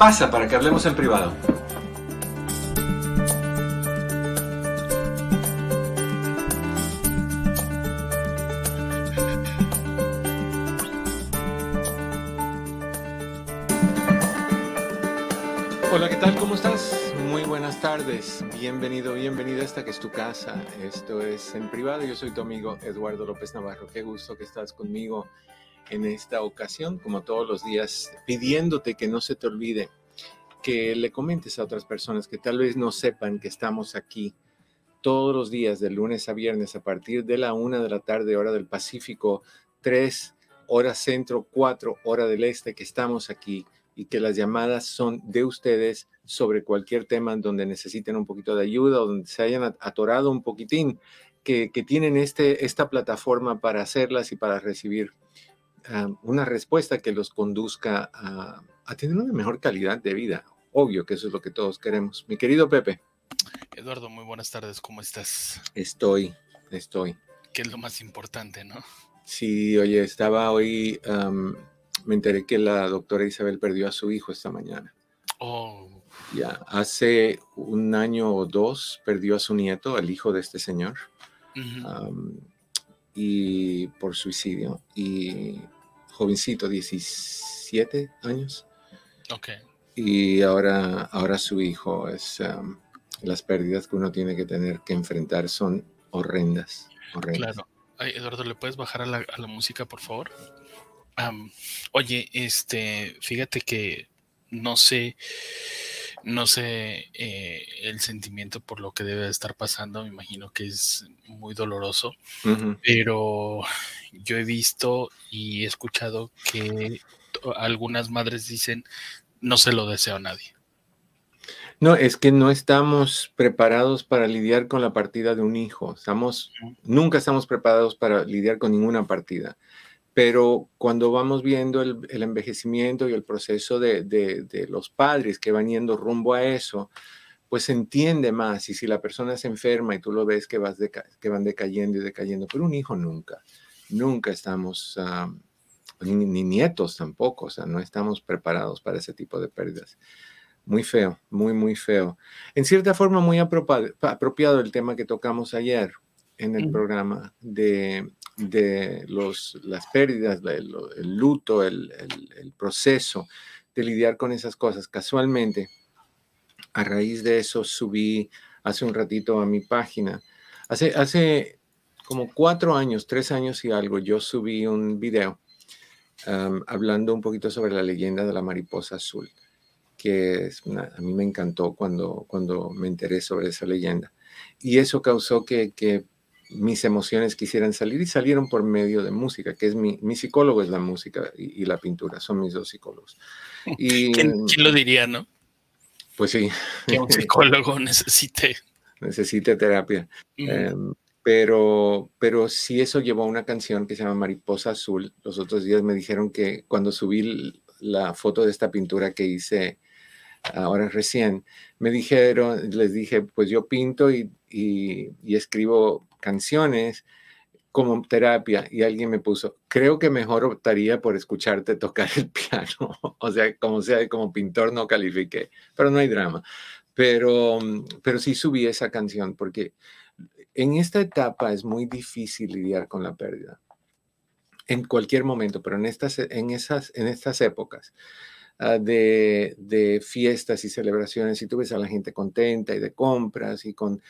Pasa para que hablemos en privado. Hola, ¿qué tal? ¿Cómo estás? Muy buenas tardes. Bienvenido, bienvenida a esta que es tu casa. Esto es en privado. Yo soy tu amigo Eduardo López Navarro. Qué gusto que estás conmigo en esta ocasión, como todos los días, pidiéndote que no se te olvide que le comentes a otras personas que tal vez no sepan que estamos aquí todos los días, de lunes a viernes, a partir de la una de la tarde, hora del Pacífico, tres horas centro, cuatro hora del este, que estamos aquí y que las llamadas son de ustedes sobre cualquier tema en donde necesiten un poquito de ayuda o donde se hayan atorado un poquitín, que, que tienen este, esta plataforma para hacerlas y para recibir una respuesta que los conduzca a, tener una mejor calidad de vida. Obvio que eso es lo que todos queremos. Mi querido Pepe. Eduardo, muy buenas tardes, ¿cómo estás? Estoy, estoy. ¿Qué es lo más importante, no? Sí, oye, estaba hoy, me enteré que la doctora Isabel perdió a su hijo esta mañana. Oh. Ya, hace un año o dos perdió a su nieto, el hijo de este señor y por suicidio. Y jovencito, 17 años. Ok. Y ahora, ahora su hijo es... Um, las pérdidas que uno tiene que tener que enfrentar son horrendas. Claro. Eduardo, ¿le puedes bajar a la, música, por favor? oye, este, fíjate que no sé no sé eh, el sentimiento por lo que debe estar pasando, me imagino que es muy doloroso, pero yo he visto y he escuchado que algunas madres dicen, no se lo deseo a nadie. No, es que no estamos preparados para lidiar con la partida de un hijo. Estamos, nunca estamos preparados para lidiar con ninguna partida pero cuando vamos viendo el, envejecimiento y el proceso de, los padres que van yendo rumbo a eso, pues se entiende más. Y si la persona se enferma y tú lo ves que, vas que van decayendo y decayendo, pero un hijo nunca, nunca estamos, ah, ni, nietos tampoco, o sea, no estamos preparados para ese tipo de pérdidas. Muy feo, muy, muy feo. En cierta forma, muy apropiado el tema que tocamos ayer en el programa de de los, las pérdidas, el, luto, el, proceso de lidiar con esas cosas. Casualmente, a raíz de eso subí hace un ratito a mi página. Hace, hace como cuatro años, tres años y algo, yo subí un video hablando un poquito sobre la leyenda de la mariposa azul, que a mí me encantó cuando, cuando me enteré sobre esa leyenda. Y eso causó que, que mis emociones quisieran salir y salieron por medio de música, que es mi, mi psicólogo es la música y, la pintura, son mis dos psicólogos. Y, ¿Quién, lo diría, no? Pues sí. Que un psicólogo necesite. Necesite terapia. Em, pero, pero sí eso llevó a una canción que se llama Mariposa Azul. Los otros días me dijeron que cuando subí la foto de esta pintura que hice ahora recién, me dijeron, les dije, pues yo pinto y, y, y escribo canciones como terapia y alguien me puso, creo que mejor optaría por escucharte tocar el piano. o sea, como sea, como pintor no califique pero no hay drama. Pero, pero sí subí esa canción porque en esta etapa es muy difícil lidiar con la pérdida. En cualquier momento, pero en estas, en esas, en estas épocas de, de, fiestas y celebraciones, y tú ves a la gente contenta y de compras y con,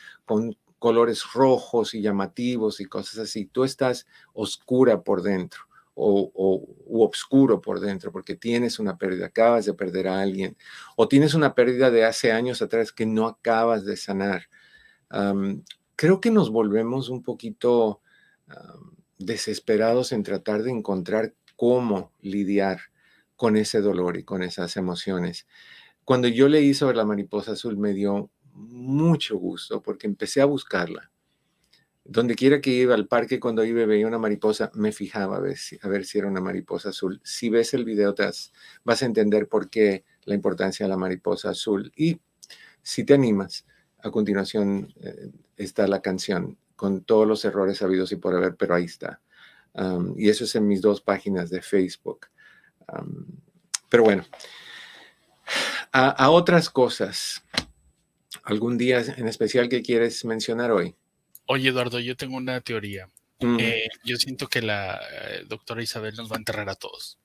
colores rojos y llamativos y cosas así, tú estás oscura por dentro o, o oscuro por dentro porque tienes una pérdida, acabas de perder a alguien o tienes una pérdida de hace años atrás que no acabas de sanar. creo que nos volvemos un poquito desesperados en tratar de encontrar cómo lidiar con ese dolor y con esas emociones. Cuando yo leí sobre la mariposa azul me dio mucho gusto porque empecé a buscarla. Donde quiera que iba al parque, cuando iba veía una mariposa, me fijaba a ver si, era una mariposa azul. Si ves el video, te vas, a entender por qué la importancia de la mariposa azul. Y si te animas, a continuación eh, está la canción con todos los errores habidos y por haber, pero ahí está. y eso es en mis dos páginas de Facebook pero bueno, a, otras cosas. ¿Algún día en especial que quieres mencionar hoy? Oye, Eduardo, yo tengo una teoría. Eh, yo siento que la eh, doctora Isabel nos va a enterrar a todos.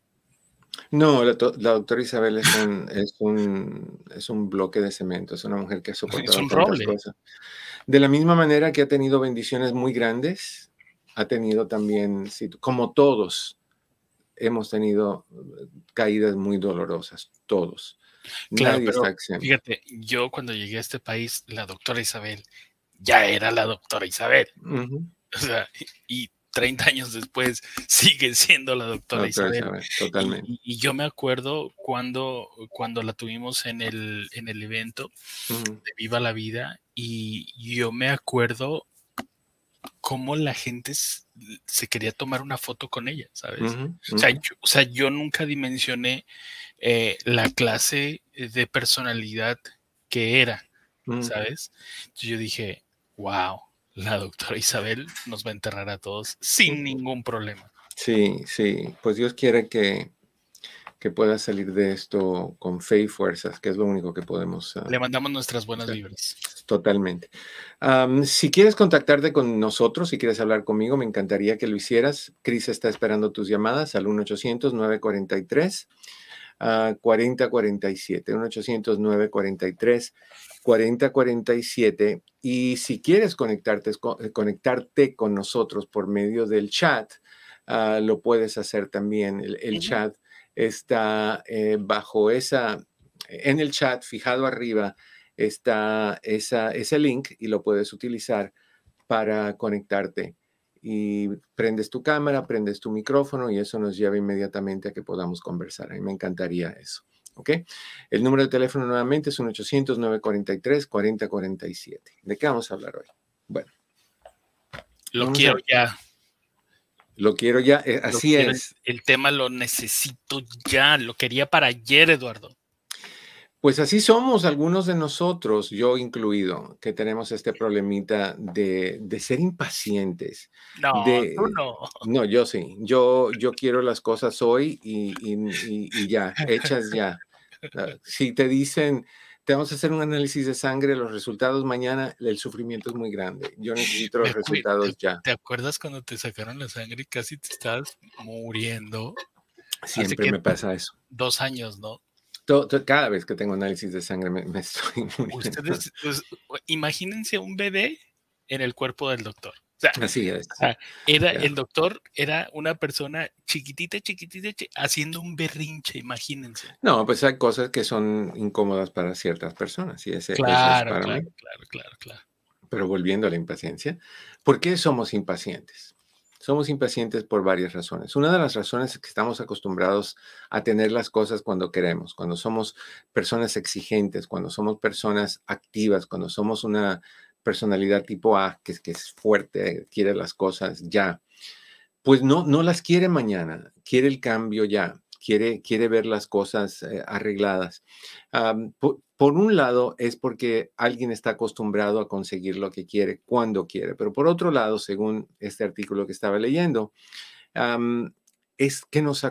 No, la, doctora Isabel es un, es, un, es un bloque de cemento, es una mujer que ha soportado cosas. De la misma manera que ha tenido bendiciones muy grandes, ha tenido también, como todos, hemos tenido eh, caídas muy dolorosas, todos. Claro, Nadie está Fíjate, yo cuando llegué a este país, la doctora Isabel ya era la doctora Isabel. O sea, y 30 años después sigue siendo la doctora, Isabel. Totalmente. Y, yo me acuerdo cuando, cuando la tuvimos en el, en el evento de Viva la Vida y yo me acuerdo cómo la gente se quería tomar una foto con ella, ¿sabes? o, sea, yo, nunca dimensioné eh, la clase de personalidad que era, mm. ¿sabes? yo dije, wow, la doctora Isabel nos va a enterrar a todos sin ningún problema. Sí, sí, pues Dios quiere que, que pueda salir de esto con fe y fuerzas, que es lo único que podemos. Le mandamos nuestras buenas vibras. Totalmente. si quieres contactarte con nosotros, si quieres hablar conmigo, me encantaría que lo hicieras. Cris está esperando tus llamadas al 1-800-943. 4047, 1-800-943, 4047. Y si quieres conectarte, eh, conectarte con nosotros por medio del chat, ah, lo puedes hacer también. El, chat está eh, bajo esa, en el chat, fijado arriba, está esa, ese link y lo puedes utilizar para conectarte. Y prendes tu cámara, prendes tu micrófono y eso nos lleva inmediatamente a que podamos conversar. A mí me encantaría eso. ¿Ok? El número de teléfono nuevamente es un 800-943-4047. ¿De qué vamos a hablar hoy? Bueno. Lo quiero ya. Lo quiero ya, eh, así es. El tema lo necesito ya, lo quería para ayer, Eduardo. Pues así somos algunos de nosotros, yo incluido, que tenemos este problemita de, ser impacientes. No, tú no. No, yo sí. Yo, yo quiero las cosas hoy y, y, ya, hechas ya. Ah, si te dicen, te vamos a hacer un análisis de sangre, los resultados mañana, el sufrimiento es muy grande. Yo necesito los resultados ya. ¿Te acuerdas cuando te sacaron la sangre y casi te estás muriendo? Siempre me pasa eso. Dos años, ¿no? cada vez que tengo análisis de sangre me, estoy muriendo. Ustedes, pues, imagínense un bebé en el cuerpo del doctor. Así es. era, El doctor era una persona chiquitita, chiquitita, haciendo un berrinche, imagínense. No, pues hay cosas que son incómodas para ciertas personas y ese, claro, claro, claro, claro, claro. Pero volviendo a la impaciencia, ¿por qué somos impacientes? Somos impacientes por varias razones. Una de las razones es que estamos acostumbrados a tener las cosas cuando queremos, cuando somos personas exigentes, cuando somos personas activas, cuando somos una personalidad tipo A, que, que es fuerte, quiere las cosas ya. Pues no, no las quiere mañana, quiere el cambio ya quiere, quiere ver las cosas eh, arregladas. por, un lado es porque alguien está acostumbrado a conseguir lo que quiere cuando quiere, pero por otro lado, según este artículo que estaba leyendo, es que nos,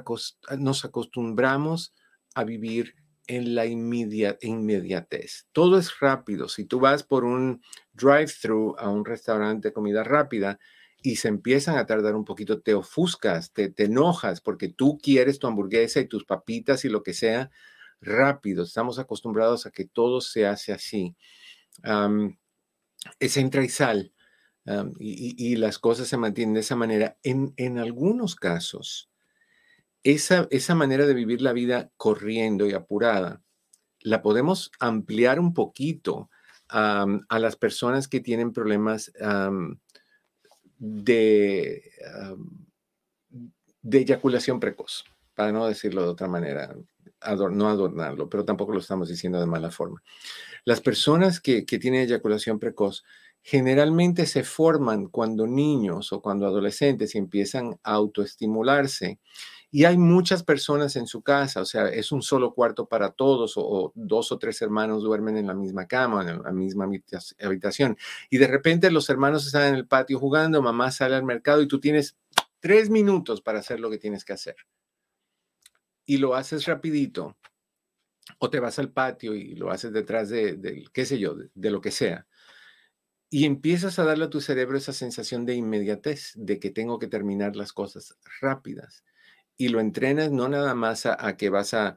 nos acostumbramos a vivir en la inmediatez. Todo es rápido. Si tú vas por un drive-thru a un restaurante de comida rápida, y se empiezan a tardar un poquito, te ofuscas, te, enojas porque tú quieres tu hamburguesa y tus papitas y lo que sea rápido. Estamos acostumbrados a que todo se hace así. es entra y sal y, las cosas se mantienen de esa manera. En, en algunos casos, esa, esa manera de vivir la vida corriendo y apurada, la podemos ampliar un poquito a las personas que tienen problemas de, eyaculación precoz. para no decirlo de otra manera, no adornarlo, pero tampoco lo estamos diciendo de mala forma. Las personas que, que tienen eyaculación precoz generalmente se forman cuando niños o cuando adolescentes empiezan a autoestimularse. Y hay muchas personas en su casa, o sea, es un solo cuarto para todos o, dos o tres hermanos duermen en la misma cama, en la misma habitación. Y de repente los hermanos están en el patio jugando, mamá sale al mercado y tú tienes tres minutos para hacer lo que tienes que hacer. Y lo haces rapidito. O te vas al patio y lo haces detrás de, qué sé yo, de lo que sea y empiezas a darle a tu cerebro esa sensación de inmediatez, de que tengo que terminar las cosas rápidas. Y lo entrenas no nada más a, que vas a,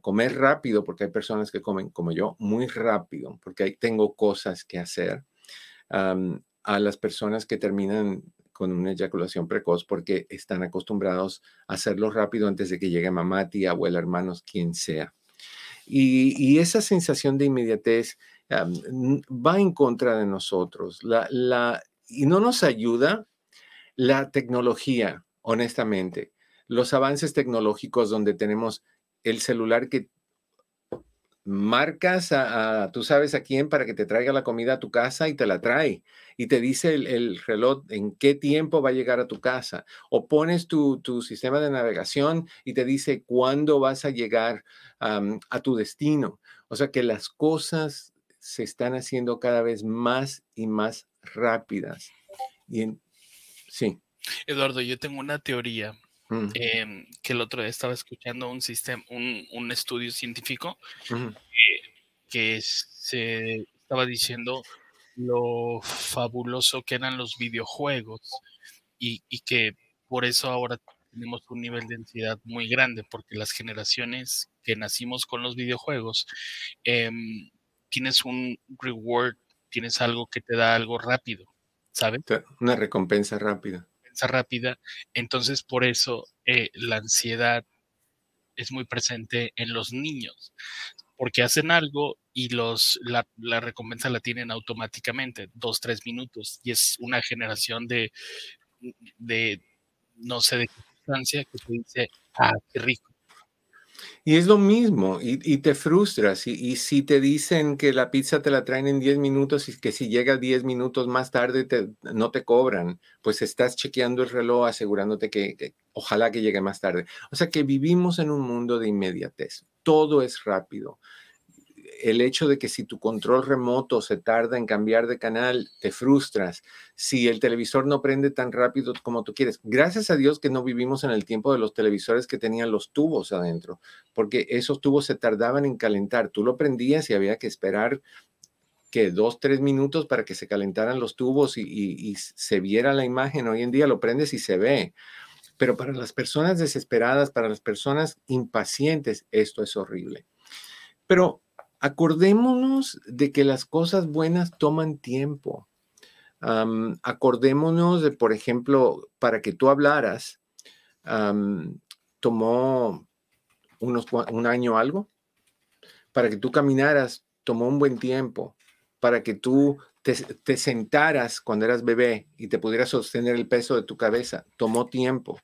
comer rápido, porque hay personas que comen como yo muy rápido, porque ahí tengo cosas que hacer, a las personas que terminan con una eyaculación precoz porque están acostumbrados a hacerlo rápido antes de que llegue mamá, tía, abuela, hermanos, quien sea. Y, y esa sensación de inmediatez va en contra de nosotros. La, y no nos ayuda la tecnología, honestamente. Los avances tecnológicos donde tenemos el celular que marcas a, tú sabes a quién para que te traiga la comida a tu casa y te la trae y te dice el, reloj en qué tiempo va a llegar a tu casa o pones tu, sistema de navegación y te dice cuándo vas a llegar a tu destino. O sea que las cosas se están haciendo cada vez más y más rápidas. Y sí. Eduardo, yo tengo una teoría mm. em, que el otro día estaba escuchando un sistema, un, estudio científico que, se estaba diciendo lo fabuloso que eran los videojuegos y, que por eso ahora tenemos un nivel de densidad muy grande, porque las generaciones que nacimos con los videojuegos em, tienes un reward, tienes algo que te da algo rápido, ¿sabes? Una recompensa rápida. Rápida. Entonces, por eso eh, la ansiedad es muy presente en los niños, porque hacen algo y los, la, recompensa la tienen automáticamente, dos, tres minutos, y es una generación de, de no sé, de sustancia que te dice, ah, qué rico, y es lo mismo, y, te frustras. Y, si te dicen que la pizza te la traen en 10 minutos y que si llega 10 minutos más tarde te, no te cobran, pues estás chequeando el reloj asegurándote que ojalá que llegue más tarde. O sea que vivimos en un mundo de inmediatez. Todo es rápido el hecho de que si tu control remoto se tarda en cambiar de canal, te frustras. Si el televisor no prende tan rápido como tú quieres. Gracias a Dios que no vivimos en el tiempo de los televisores que tenían los tubos adentro, porque esos tubos se tardaban en calentar. Tú lo prendías y había que esperar que dos, tres minutos para que se calentaran los tubos y, y se viera la imagen. Hoy en día lo prendes y se ve. Pero para las personas desesperadas, para las personas impacientes, esto es horrible. Pero acordémonos de que las cosas buenas toman tiempo. acordémonos de, por ejemplo, para que tú hablaras, tomó unos, un año algo. Para que tú caminaras, tomó un buen tiempo. Para que tú te, sentaras cuando eras bebé y te pudieras sostener el peso de tu cabeza, tomó tiempo.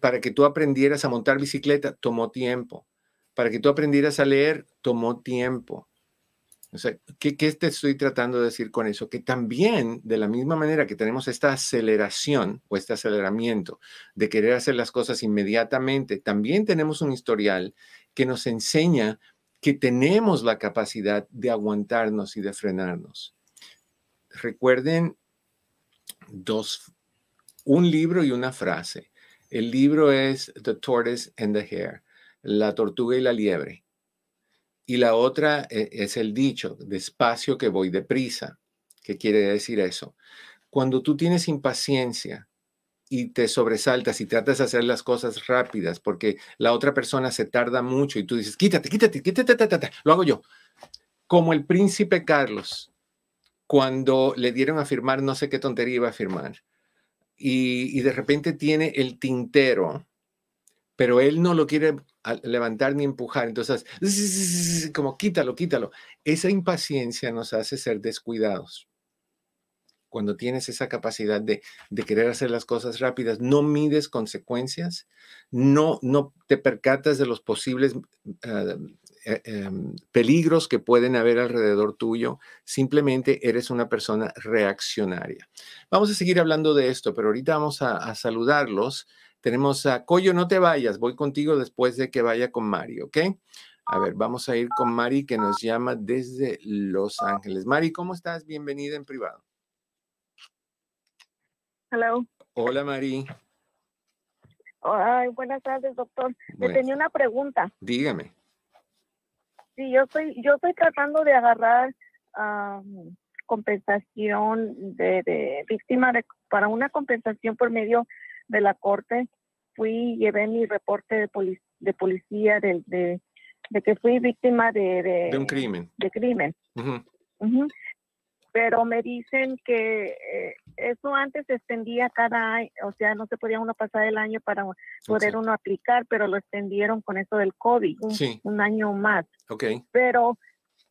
Para que tú aprendieras a montar bicicleta, tomó tiempo para que tú aprendieras a leer, tomó tiempo. O sea, ¿qué, ¿qué, te estoy tratando de decir con eso? Que también, de la misma manera que tenemos esta aceleración o este aceleramiento de querer hacer las cosas inmediatamente, también tenemos un historial que nos enseña que tenemos la capacidad de aguantarnos y de frenarnos. Recuerden dos, un libro y una frase. El libro es The Tortoise and the Hare la tortuga y la liebre. Y la otra eh, es el dicho, despacio que voy deprisa. ¿Qué quiere decir eso? Cuando tú tienes impaciencia y te sobresaltas y tratas de hacer las cosas rápidas porque la otra persona se tarda mucho y tú dices, quítate, quítate, quítate, lo hago yo. Como el príncipe Carlos, cuando le dieron a firmar, no sé qué tontería iba a firmar, y de repente tiene el tintero pero él no lo quiere levantar ni empujar. Entonces, como quítalo, quítalo. Esa impaciencia nos hace ser descuidados. cuando tienes esa capacidad de, querer hacer las cosas rápidas, no mides consecuencias, no, no te percatas de los posibles ah, eh, em, peligros que pueden haber alrededor tuyo, simplemente eres una persona reaccionaria. Vamos a seguir hablando de esto, pero ahorita vamos a, saludarlos. Tenemos a Coyo, no te vayas, voy contigo después de que vaya con Mari, ¿ok? A ver, vamos a ir con Mari que nos llama desde Los Ángeles. Mari, ¿cómo estás? Bienvenida en privado. Hello. Hola, Mari. Ay, buenas tardes, doctor. Le tenía una pregunta. Dígame. Sí, yo estoy, yo estoy tratando de agarrar compensación de, de víctima de, para una compensación por medio de la corte. Fui, llevé mi reporte de, de policía de, de, que fui víctima de, de, un crimen. De crimen pero me dicen que eh, eso antes se extendía cada año, o sea, no se podía uno pasar el año para poder uno aplicar, pero lo extendieron con eso del COVID, un, año más. Okay. Pero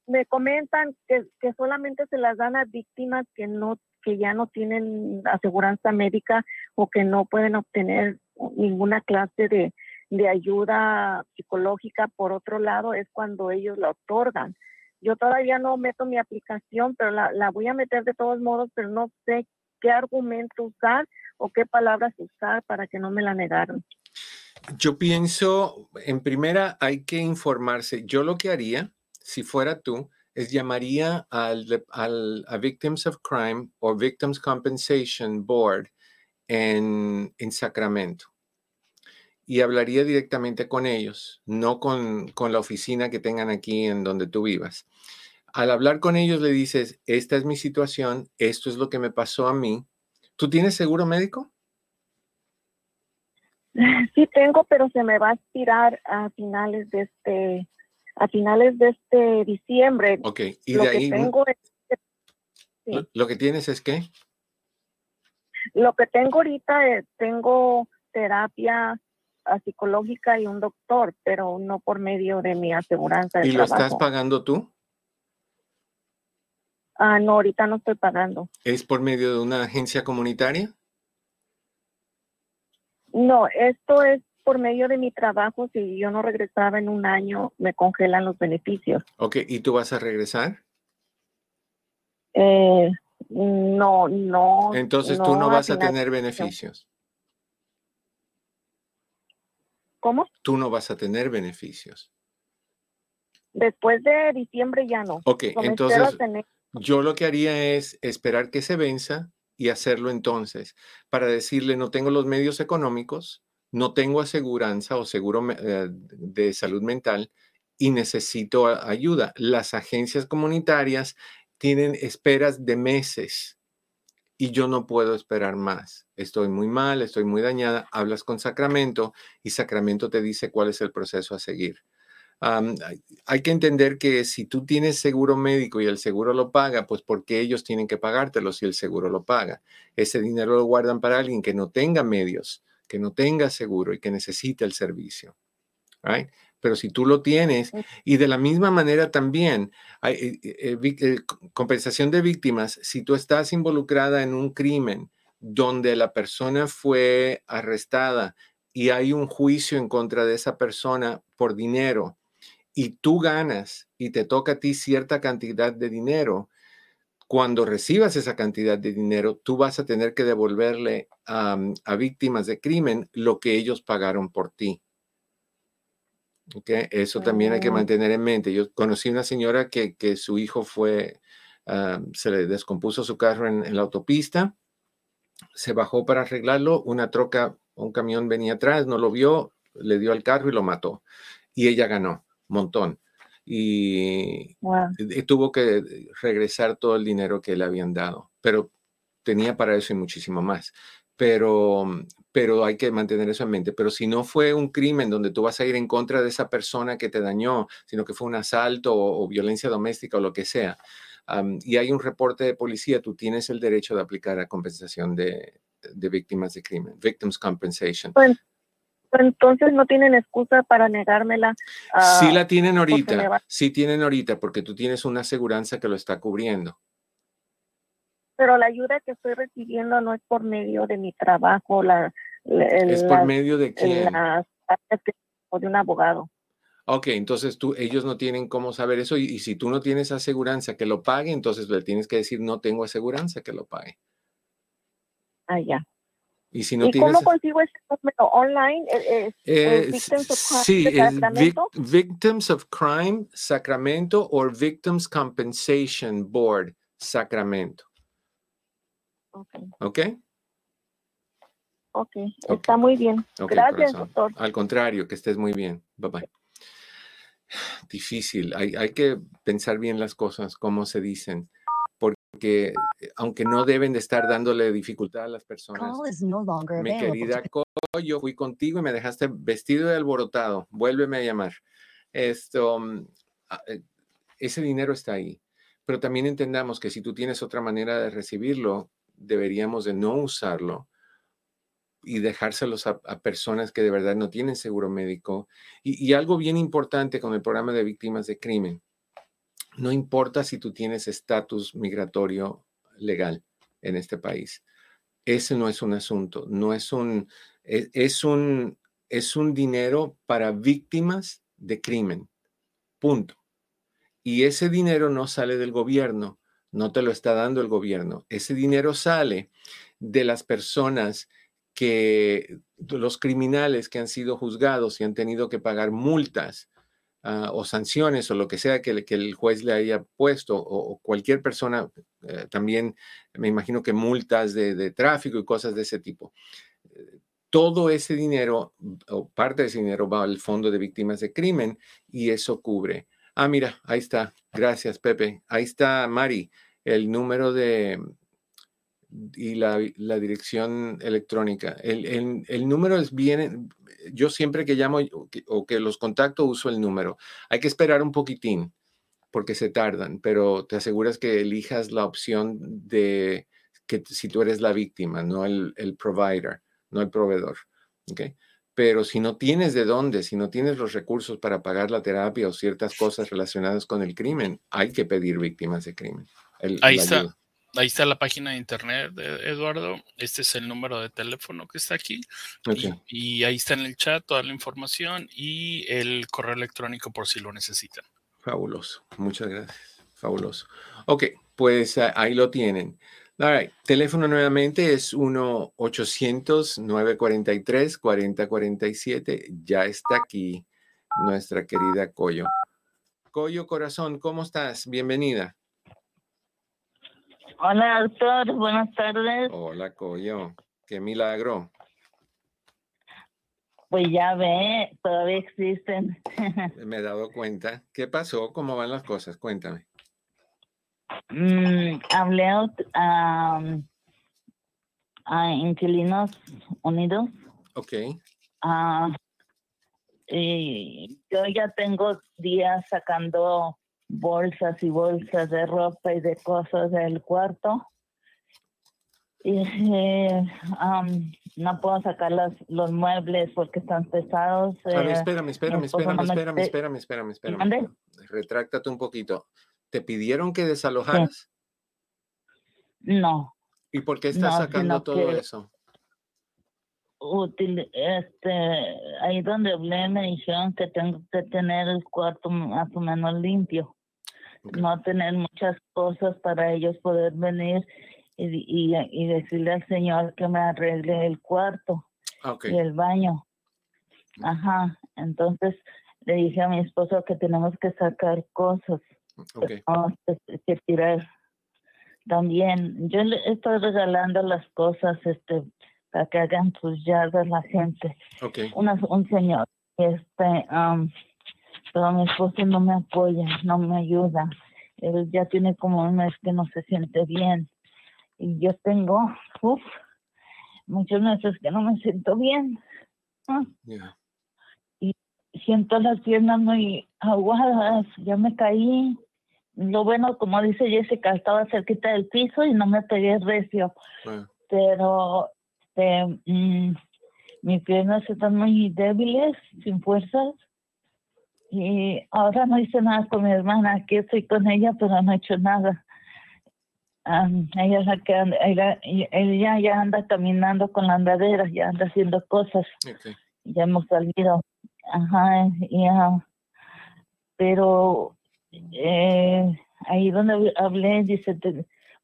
me comentan que, que solamente se las dan a víctimas que no que ya no tienen aseguranza médica o que no pueden obtener ninguna clase de, de ayuda psicológica. Por otro lado, es cuando ellos la otorgan. Yo todavía no meto mi aplicación, pero la, la voy a meter de todos modos, pero no sé qué argumento usar o qué palabras usar para que no me la negaran. Yo pienso, en primera, hay que informarse. Yo lo que haría, si fuera tú, es llamaría al, al a Victims of Crime o Victims Compensation Board en, en Sacramento y hablaría directamente con ellos, no con, la oficina que tengan aquí en donde tú vivas. Al hablar con ellos le dices, esta es mi situación, esto es lo que me pasó a mí. ¿Tú tienes seguro médico? Sí tengo, pero se me va a expirar a finales de este, a finales de este diciembre. Ok, y de ahí. tengo ¿Lo que tienes es qué? Lo que tengo ahorita es, tengo terapia psicológica y un doctor, pero no por medio de mi aseguranza. ¿Y lo estás pagando tú? Ah, no, ahorita no estoy pagando. ¿Es por medio de una agencia comunitaria? No, esto es por medio de mi trabajo. Si yo no regresaba en un año, me congelan los beneficios. Ok, ¿y tú vas a regresar? Eh, no, no. Entonces tú no vas a tener beneficios. ¿Cómo? Tú no vas a tener beneficios. Después de diciembre ya no. Ok, entonces yo lo que haría es esperar que se venza y hacerlo entonces para decirle no tengo los medios económicos, no tengo aseguranza o seguro eh, de salud mental y necesito ayuda. Las agencias comunitarias tienen esperas de meses y yo no puedo esperar más. Estoy muy mal, estoy muy dañada. Hablas con Sacramento y Sacramento te dice cuál es el proceso a seguir. hay que entender que si tú tienes seguro médico y el seguro lo paga, pues porque ellos tienen que pagártelo si el seguro lo paga. Ese dinero lo guardan para alguien que no tenga medios, que no tenga seguro y que necesite el servicio. Right? pero si tú lo tienes, y de la misma manera también, hay, eh, eh, eh, compensación de víctimas, si tú estás involucrada en un crimen donde la persona fue arrestada y hay un juicio en contra de esa persona por dinero, y tú ganas y te toca a ti cierta cantidad de dinero, cuando recibas esa cantidad de dinero, tú vas a tener que devolverle a víctimas de crimen lo que ellos pagaron por ti. Okay, eso también hay que oh. mantener en mente. Yo conocí una señora que, que su hijo fue, ah, se le descompuso su carro en, la autopista, se bajó para arreglarlo, una troca, un camión venía atrás, no lo vio, le dio al carro y lo mató. Y ella ganó, montón. Y, y tuvo que regresar todo el dinero que le habían dado, pero tenía para eso y muchísimo más pero, pero hay que mantener eso en mente. Pero si no fue un crimen donde tú vas a ir en contra de esa persona que te dañó, sino que fue un asalto o, violencia doméstica o lo que sea, y hay un reporte de policía, tú tienes el derecho de aplicar a compensación de, víctimas de crimen, Victims Compensation. Pues, entonces no tienen excusa para negármela. sí la tienen ahorita, sí tienen ahorita, porque tú tienes una aseguranza que lo está cubriendo. pero la ayuda que estoy recibiendo no es por medio de mi trabajo, la, es por medio de quién? o de un abogado. Ok, entonces tú, ellos no tienen cómo saber eso y, si tú no tienes aseguranza que lo pague, entonces le tienes que decir no tengo aseguranza que lo pague. Ah, ya. Y si no cómo consigo ese número online? victims of Crime sí, es Victims of Crime Sacramento o Victims Compensation Board Sacramento. Ok. Ok. Ok, está muy bien. Gracias, doctor. Al contrario, que estés muy bien. Bye bye. Difícil, hay, hay que pensar bien las cosas, cómo se dicen, porque eh, aunque no deben de estar dándole dificultad a las personas. mi querida yo fui contigo y me dejaste vestido y alborotado. Vuélveme a llamar. Esto, mm, ah, eh, ese dinero está ahí, pero también entendamos que si tú tienes otra manera de recibirlo, deberíamos de no usarlo y dejárselos a, personas que de verdad no tienen seguro médico. Y, algo bien importante con el programa de víctimas de crimen, no importa si tú tienes estatus migratorio legal en este país, ese no es un asunto, no es un, e, es, un, es un dinero para víctimas de crimen, punto. Y ese dinero no sale del gobierno, no te lo está dando el gobierno, ese dinero sale de las personas que los criminales que han sido juzgados y han tenido que pagar multas ah, o sanciones o lo que sea que, el juez le haya puesto o, cualquier persona, eh, también me imagino que multas de, tráfico y cosas de ese tipo. todo ese dinero o parte de ese dinero va al Fondo de Víctimas de Crimen y eso cubre. Ah, mira, ahí está. Gracias, Pepe. Ahí está Mari, el número de, y la, dirección electrónica. El, número es bien, yo siempre que llamo o que, los contacto uso el número. Hay que esperar un poquitín porque se tardan, pero te aseguras que elijas la opción de que si tú eres la víctima, no el, provider, no el proveedor. ¿okay? Pero si no tienes de dónde, si no tienes los recursos para pagar la terapia o ciertas cosas relacionadas con el crimen, hay que pedir víctimas de crimen. Ahí está. Ahí está la página de internet, de Eduardo. Este es el número de teléfono que está aquí. Y, ahí está en el chat toda la información y el correo electrónico por si lo necesitan. Fabuloso. Muchas gracias. Fabuloso. Ok, pues ahí lo tienen. All Teléfono nuevamente es 1-800-943-4047. Ya está aquí nuestra querida Coyo. Coyo Corazón, ¿cómo estás? Bienvenida. Hola, doctor. Buenas tardes. Hola, Coyo. Qué milagro. Pues ya ve, todavía existen. Me he dado cuenta. ¿Qué pasó? ¿Cómo van las cosas? Cuéntame. Mm, hablé a, a, Inquilinos Unidos. Ok. Ah, y yo ya tengo días sacando bolsas y bolsas de ropa y de cosas del cuarto. Y eh, no puedo sacar los muebles porque están pesados. Eh, espérame, espérame, espérame, espérame, espérame, espérame, espérame, Retráctate un poquito. ¿Te pidieron que desalojaras? No. ¿Y por qué estás sacando todo eso? este, ahí donde hablé me dijeron que tengo que tener el cuarto más o menos limpio no tener muchas cosas para ellos poder venir y, y, decirle al Señor que me arregle el cuarto y el baño. Ajá, entonces le dije a mi esposo que tenemos que sacar cosas, okay. que, tirar. También, yo le estoy regalando las cosas este para que hagan sus yardas la gente. Okay. un señor, este, um, pero mi esposo no me apoya, no me ayuda. Él ya tiene como un mes que no se siente bien. Y yo tengo, uff, muchos meses que no me siento bien. Y siento las piernas muy aguadas, ya me caí. Lo bueno, como dice Jessica, estaba cerquita del piso y no me pegué recio. Pero este, mm, mis piernas están muy débiles, sin fuerzas y ahora no hice nada con mi hermana, aquí estoy con ella, pero no he hecho nada. Ah, ella, la que anda, ella, ella, ya anda caminando con la andadera, ya anda haciendo cosas. Ya hemos salido. Ajá, ya. Pero eh, ahí donde hablé, dice,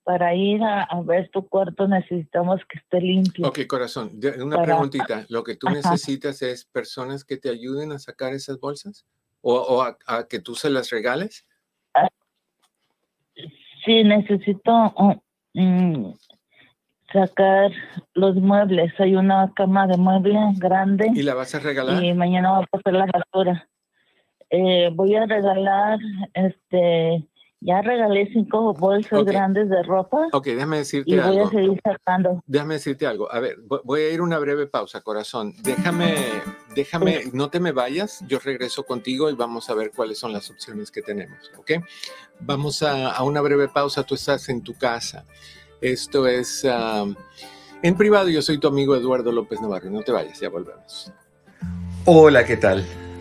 para ir a, ver tu cuarto necesitamos que esté limpio. Ok, corazón, una preguntita. ¿Lo que tú necesitas es personas que te ayuden a sacar esas bolsas? ¿O, a, que tú se las regales? Sí, necesito mm, sacar los muebles. Hay una cama de muebles grande. ¿Y la vas a regalar? Y mañana voy a pasar la basura. Eh, voy a regalar este ya regalé cinco bolsas grandes de ropa. Ok, déjame decirte algo. y voy a seguir sacando. Déjame decirte algo. A ver, voy a ir una breve pausa, corazón. Déjame, déjame, no te me vayas. Yo regreso contigo y vamos a ver cuáles son las opciones que tenemos, ¿ok? Vamos a, una breve pausa. Tú estás en tu casa. Esto es en privado. Yo soy tu amigo Eduardo López Navarro. No te vayas, ya volvemos. Hola, ¿qué tal?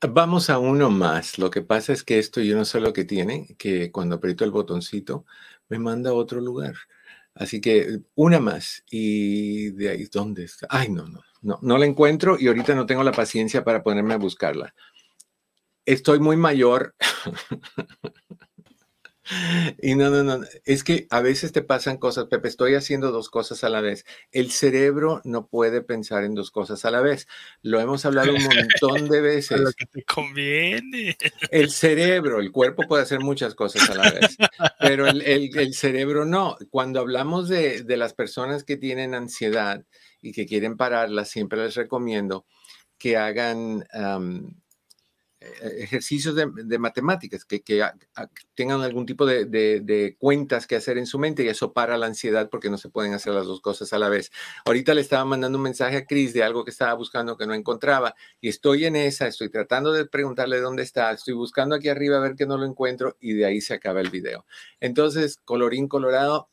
Vamos a uno más. Lo que pasa es que esto yo no sé lo que tiene, que cuando aprieto el botoncito me manda a otro lugar. Así que una más. Y de ahí, ¿dónde está? Ay, no, no, no, no la encuentro y ahorita no tengo la paciencia para ponerme a buscarla. Estoy muy mayor. Y no, no, no, es que a veces te pasan cosas, Pepe, estoy haciendo dos cosas a la vez. El cerebro no puede pensar en dos cosas a la vez. Lo hemos hablado un montón de veces. lo que te conviene. El cerebro, el cuerpo puede hacer muchas cosas a la vez, pero el, cerebro no. Cuando hablamos de, las personas que tienen ansiedad y que quieren pararla, siempre les recomiendo que hagan ejercicios de, matemáticas, que, tengan algún tipo de, cuentas que hacer en su mente y eso para la ansiedad porque no se pueden hacer las dos cosas a la vez. Ahorita le estaba mandando un mensaje a Chris de algo que estaba buscando que no encontraba y estoy en esa, estoy tratando de preguntarle dónde está, estoy buscando aquí arriba a ver que no lo encuentro y de ahí se acaba el video. Entonces, colorín colorado,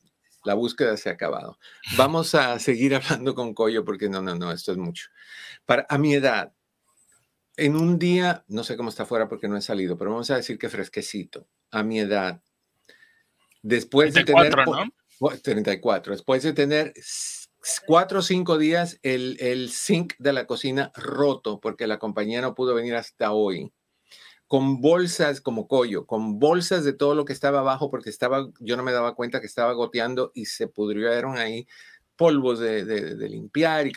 la búsqueda se ha acabado. Vamos a seguir hablando con Coyo porque no, no, no, esto es mucho. Para, a mi edad, en un día, no sé cómo está afuera porque no he salido, pero vamos a decir que fresquecito, a mi edad, después de tener... 34, después de tener cuatro o cinco días el, el zinc de la cocina roto porque la compañía no pudo venir hasta hoy con bolsas como collo, con bolsas de todo lo que estaba abajo, porque estaba, yo no me daba cuenta que estaba goteando y se pudrieron ahí polvos de, de limpiar y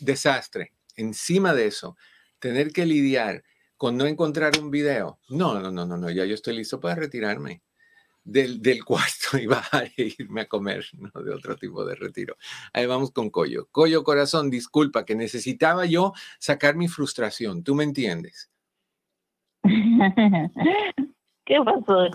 desastre. Encima de eso, tener que lidiar con no encontrar un video. No, no, no, no, no, ya yo estoy listo para retirarme del, del cuarto y bajar e irme a comer, ¿no? De otro tipo de retiro. Ahí vamos con Coyo. Coyo Corazón, disculpa, que necesitaba yo sacar mi frustración. ¿Tú me entiendes? ¿Qué pasó?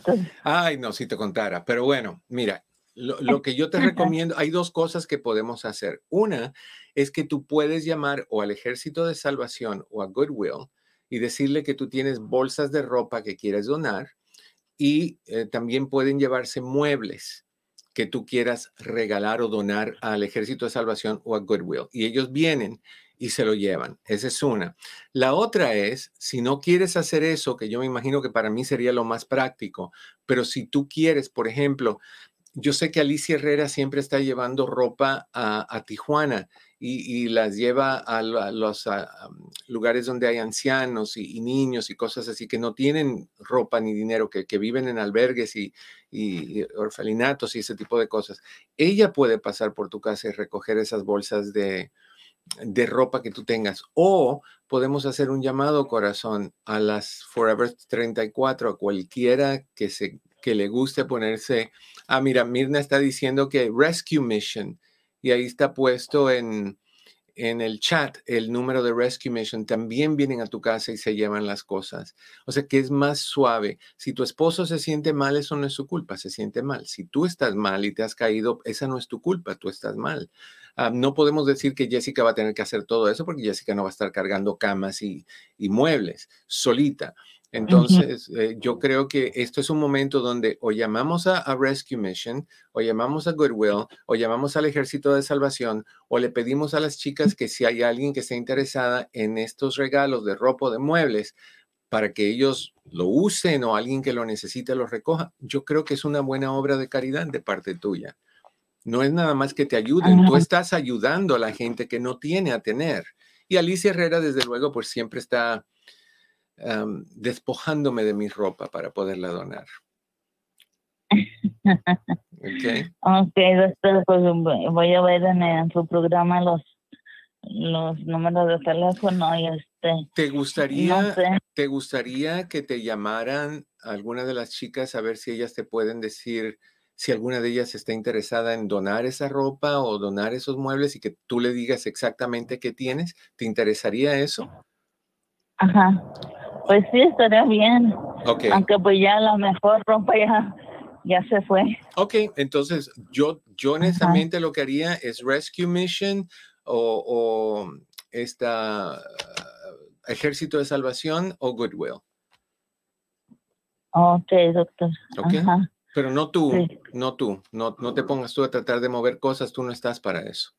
Ay, no, si te contara. Pero bueno, mira, lo, que yo te recomiendo, hay dos cosas que podemos hacer. Una es que tú puedes llamar o al Ejército de Salvación o a Goodwill y decirle que tú tienes bolsas de ropa que quieres donar y eh, también pueden llevarse muebles que tú quieras regalar o donar al Ejército de Salvación o a Goodwill. Y ellos vienen y se lo llevan. Esa es una. La otra es, si no quieres hacer eso, que yo me imagino que para mí sería lo más práctico, pero si tú quieres, por ejemplo, yo sé que Alicia Herrera siempre está llevando ropa a, Tijuana y, las lleva a, los lugares donde hay ancianos y, niños y cosas así que no tienen ropa ni dinero, que, viven en albergues y, orfelinatos y ese tipo de cosas. Ella puede pasar por tu casa y recoger esas bolsas de, de ropa que tú tengas. O podemos hacer un llamado corazón a las Forever 34, a cualquiera que, se, que le guste ponerse. Ah, mira, Mirna está diciendo que Rescue Mission, y ahí está puesto en, en el chat el número de Rescue Mission, también vienen a tu casa y se llevan las cosas. O sea que es más suave. Si tu esposo se siente mal, eso no es su culpa, se siente mal. Si tú estás mal y te has caído, esa no es tu culpa, tú estás mal. Ah, no podemos decir que Jessica va a tener que hacer todo eso porque Jessica no va a estar cargando camas y, muebles solita. Entonces, eh, yo creo que esto es un momento donde o llamamos a, Rescue Mission, o llamamos a Goodwill, o llamamos al Ejército de Salvación, o le pedimos a las chicas que si hay alguien que esté interesada en estos regalos de ropa o de muebles, para que ellos lo usen o alguien que lo necesite lo recoja. Yo creo que es una buena obra de caridad de parte tuya. No es nada más que te ayuden, tú estás ayudando a la gente que no tiene a tener. Y Alicia Herrera, desde luego, pues siempre está despojándome de mi ropa para poderla donar. Okay. ok, después pues, voy a ver en, su programa los los números de teléfono y este. ¿Te gustaría, ¿Te gustaría que te llamaran alguna de las chicas a ver si ellas te pueden decir si alguna de ellas está interesada en donar esa ropa o donar esos muebles y que tú le digas exactamente qué tienes, ¿te interesaría eso? Ajá. Pues sí, estaría bien. Okay. Aunque pues ya la mejor ropa ya, ya se fue. Ok, entonces yo, yo honestamente lo que haría es Rescue Mission o, o esta Ejército de Salvación o Goodwill. Ok, doctor. Okay. Ajá. Pero no tú, no tú, no, no te pongas tú a tratar de mover cosas, tú no estás para eso.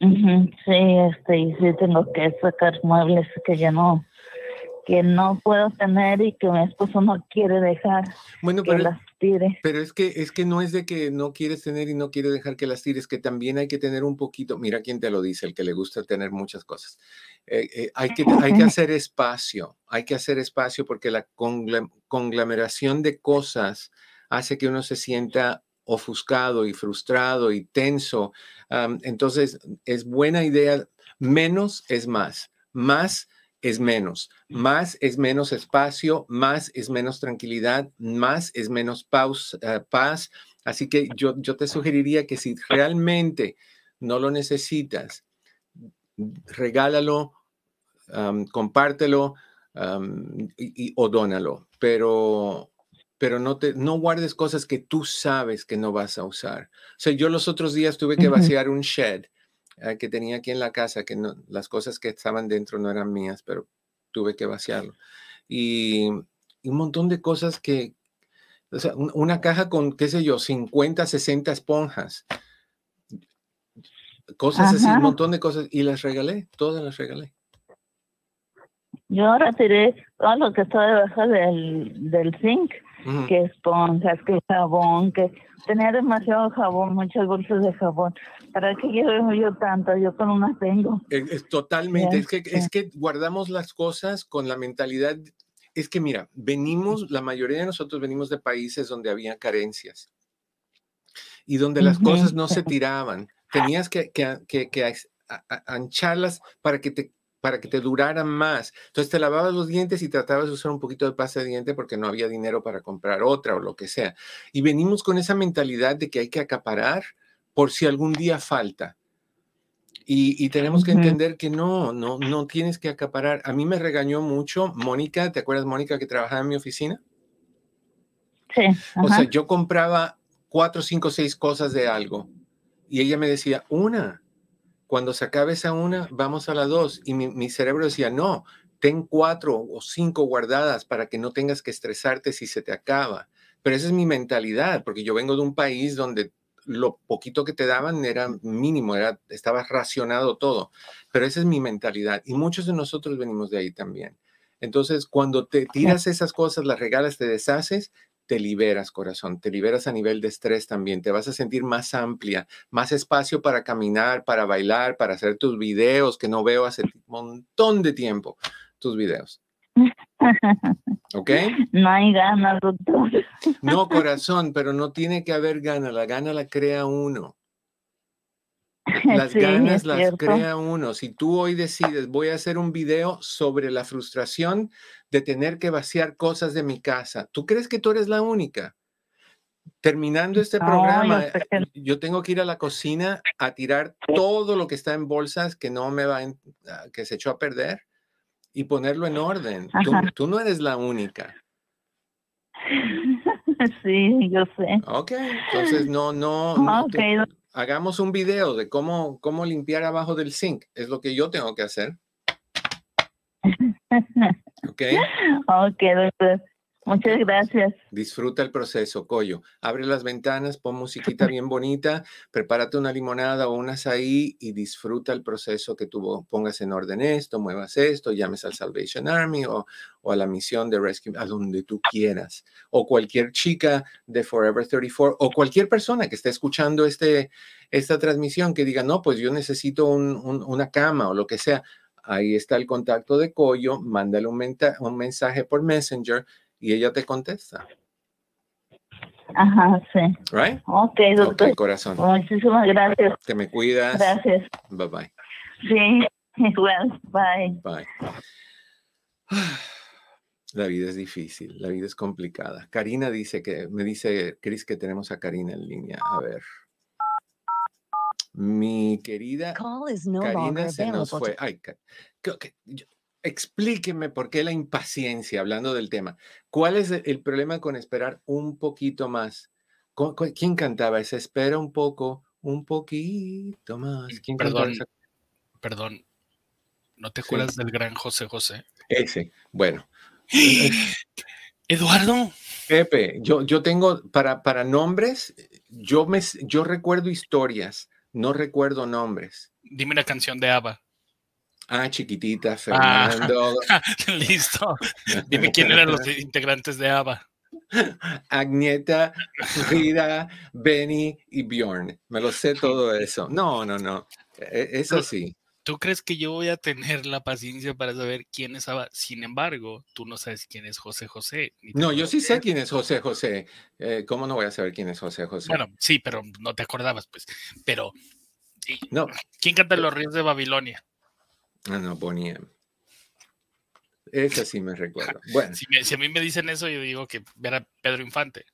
Sí, este, y sí tengo que sacar muebles que ya no, que no puedo tener y que mi esposo no quiere dejar bueno, que las tire. Pero es que, es que no es de que no quieres tener y no quiere dejar que las tires, que también hay que tener un poquito, mira quién te lo dice, el que le gusta tener muchas cosas. Eh, eh, hay, que, hay que hacer espacio, hay que hacer espacio porque la conglomeración de cosas hace que uno se sienta ofuscado y frustrado y tenso. entonces, es buena idea, menos es más, más es menos, más es menos espacio, más es menos tranquilidad, más es menos eh, paz. Así que yo, yo te sugeriría que si realmente no lo necesitas, regálalo, compártelo y, o dónalo, pero, pero no, te, no guardes cosas que tú sabes que no vas a usar. O sea, yo los otros días tuve que vaciar un shed eh, que tenía aquí en la casa, que no, las cosas que estaban dentro no eran mías, pero tuve que vaciarlo. Y, un montón de cosas que, o sea, una caja con, qué sé yo, 50, 60 esponjas cosas así, un montón de cosas, y las regalé, todas las regalé. Yo retiré todo lo que está debajo del, del zinc, que esponjas, que jabón, que tenía demasiado jabón, muchas bolsas de jabón. ¿Para qué quiero yo tanto? Yo con una tengo. Es, totalmente, es que, es que guardamos las cosas con la mentalidad, es que mira, venimos, la mayoría de nosotros venimos de países donde había carencias y donde las cosas no se tiraban tenías que, ancharlas para que te para que te duraran más. Entonces te lavabas los dientes y tratabas de usar un poquito de pasta de diente porque no había dinero para comprar otra o lo que sea. Y venimos con esa mentalidad de que hay que acaparar por si algún día falta. Y, tenemos que entender que no, no, no tienes que acaparar. A mí me regañó mucho Mónica, ¿te acuerdas Mónica que trabajaba en mi oficina? Sí. O sea, yo compraba cuatro, cinco, seis cosas de algo y ella me decía, una, cuando se acabe esa una, vamos a la dos. Y mi, cerebro decía, no, ten cuatro o cinco guardadas para que no tengas que estresarte si se te acaba. Pero esa es mi mentalidad, porque yo vengo de un país donde lo poquito que te daban era mínimo, era, estaba racionado todo. Pero esa es mi mentalidad. Y muchos de nosotros venimos de ahí también. Entonces, cuando te tiras esas cosas, las regalas, te deshaces, te liberas, corazón, te liberas a nivel de estrés también, te vas a sentir más amplia, más espacio para caminar, para bailar, para hacer tus videos que no veo hace un montón de tiempo, tus videos. ¿Ok? No hay ganas, doctor. No, corazón, pero no tiene que haber ganas, la gana la crea uno. Las ganas las crea uno. Si tú hoy decides, voy a hacer un video sobre la frustración de tener que vaciar cosas de mi casa, ¿tú crees que tú eres la única? Terminando este programa, yo tengo que ir a la cocina a tirar todo lo que está en bolsas que no me va, ah, que se echó a perder y ponerlo en orden. Tú, no eres la única. Sí, yo sé. Ok, entonces no, no, hagamos un video de cómo, cómo limpiar abajo del zinc. Es lo que yo tengo que hacer. Ok. Ok, doctor. Muchas gracias. Disfruta el proceso, Coyo. Abre las ventanas, pon musiquita bien bonita, prepárate una limonada o un azaí y disfruta el proceso que tú pongas en orden esto, muevas esto, llames al Salvation Army o, o a la misión de Rescue, a donde tú quieras. O cualquier chica de Forever 34 o cualquier persona que esté escuchando este, esta transmisión que diga, no, pues yo necesito una cama o lo que sea. Ahí está el contacto de Coyo, mándale un, un mensaje por Messenger y ella te contesta. Ajá, sí. Right? Ok, doctor. corazón. Muchísimas gracias. Te me cuidas. Gracias. Bye bye. Sí, igual. Bye. Bye. La vida es difícil, la vida es complicada. Karina dice que, me dice Cris que tenemos a Karina en línea. A ver. Mi querida Karina se nos fue. Ay, explíqueme por qué la impaciencia, hablando del tema. ¿Cuál es el problema con esperar un poquito más? ¿Quién cantaba esa? Espera un poco, un poquito más. ¿Quién perdón, perdón. ¿No te acuerdas del gran José José? Ese, bueno. Eduardo. Pepe, yo, yo tengo, para, para nombres, yo, me, yo recuerdo historias, no recuerdo nombres. Dime una canción de ABBA. Ah, chiquitita, ah, Fernando. listo. Dime quién eran los integrantes de ABBA. Agneta, Frida, Benny y Bjorn. Me lo sé todo eso. No, no, no. E, eso sí. ¿Tú crees que yo voy a tener la paciencia para saber quién es ABBA? Sin embargo, tú no sabes quién es José José. No, yo sí sé quién es José José. Eh, ¿Cómo no voy a saber quién es José José? Bueno, sí, pero no te acordabas, pues. Pero, no. ¿quién canta Los Ríos de Babilonia? Ah, no, Bonnie Esa sí me recuerdo. Bueno. Si, a mí me dicen eso, yo digo que era Pedro Infante.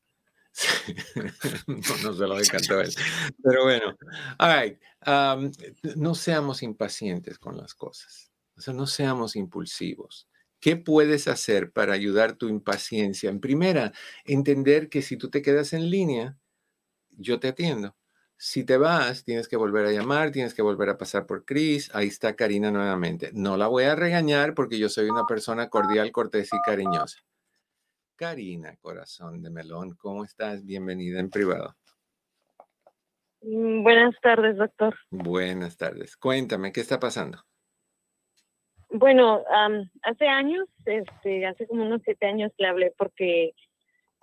no, se lo encantó él. Pero bueno, all no seamos impacientes con las cosas. O sea, no seamos impulsivos. ¿Qué puedes hacer para ayudar tu impaciencia? En primera, entender que si tú te quedas en línea, yo te atiendo. Si te vas, tienes que volver a llamar, tienes que volver a pasar por Chris. Ahí está Karina nuevamente. No la voy a regañar porque yo soy una persona cordial, cortés y cariñosa. Karina, corazón de melón, ¿cómo estás? Bienvenida en privado. Mm, buenas tardes, doctor. Buenas tardes. Cuéntame, ¿qué está pasando? Bueno, hace años, este, hace como unos siete años le hablé porque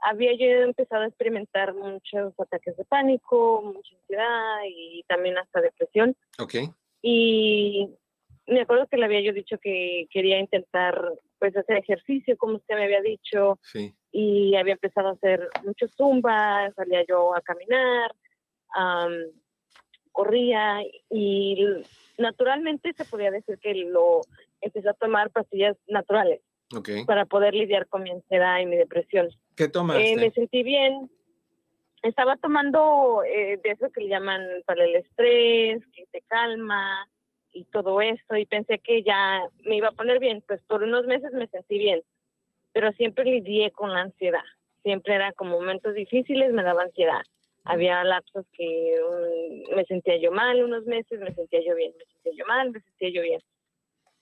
había yo empezado a experimentar muchos ataques de pánico, mucha ansiedad y también hasta depresión. Ok. Y me acuerdo que le había yo dicho que quería intentar pues hacer ejercicio, como usted me había dicho. Sí. Y había empezado a hacer mucho zumba, salía yo a caminar, corría y naturalmente se podía decir que lo empecé a tomar pastillas naturales para poder lidiar con mi ansiedad y mi depresión. ¿Qué tomaste? Eh, me sentí bien. Estaba tomando eh, de eso que le llaman para el estrés, que te calma y todo esto, y pensé que ya me iba a poner bien. Pues por unos meses me sentí bien, pero siempre lidié con la ansiedad. Siempre era como momentos difíciles, me daba ansiedad. Había lapsos que um, me sentía yo mal unos meses, me sentía yo bien, me sentía yo mal, me sentía yo bien.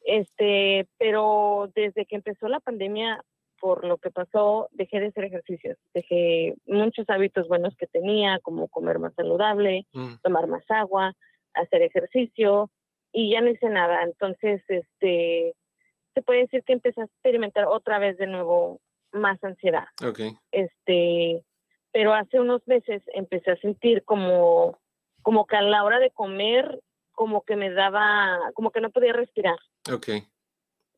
Este, pero desde que empezó la pandemia por lo que pasó, dejé de hacer ejercicios, dejé muchos hábitos buenos que tenía, como comer más saludable, mm. tomar más agua, hacer ejercicio, y ya no hice nada. Entonces, este, se puede decir que empecé a experimentar otra vez de nuevo más ansiedad. Este, pero hace unos meses empecé a sentir como, como que a la hora de comer, como que me daba, como que no podía respirar. Ok.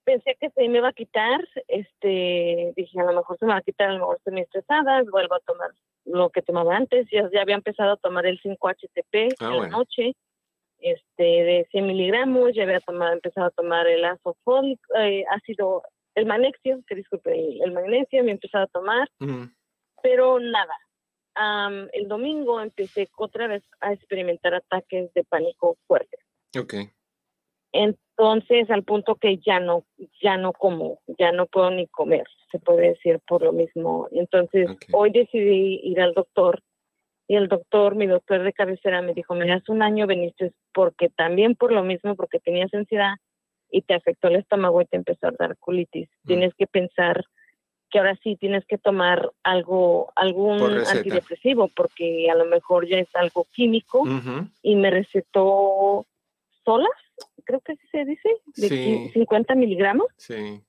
Pensé que se me iba a quitar, este, dije a lo mejor se me va a quitar, a lo mejor estoy muy estresada, vuelvo a tomar lo que tomaba antes, ya, ya había empezado a tomar el 5-HTP Ah, en la noche, este, de 100 miligramos, ya había tomado, empezado a tomar el fólico, eh, ácido, el magnesio, que disculpe, el, el magnesio, me he empezado a tomar, pero nada. Am, el domingo empecé otra vez a experimentar ataques de pánico fuertes. Ok. Entonces, al punto que ya no, ya no como, ya no puedo ni comer, se puede decir por lo mismo. Entonces, hoy decidí ir al doctor y el doctor, mi doctor de cabecera, me dijo, mira, hace un año viniste porque también por lo mismo, porque tenías ansiedad y te afectó el estómago y te empezó a dar colitis. Mm. Tienes que pensar que ahora sí tienes que tomar algo, algún Por antidepresivo, porque a lo mejor ya es algo químico y me recetó solas, creo que se dice, de Sí. qui- 50 miligramos. Sí.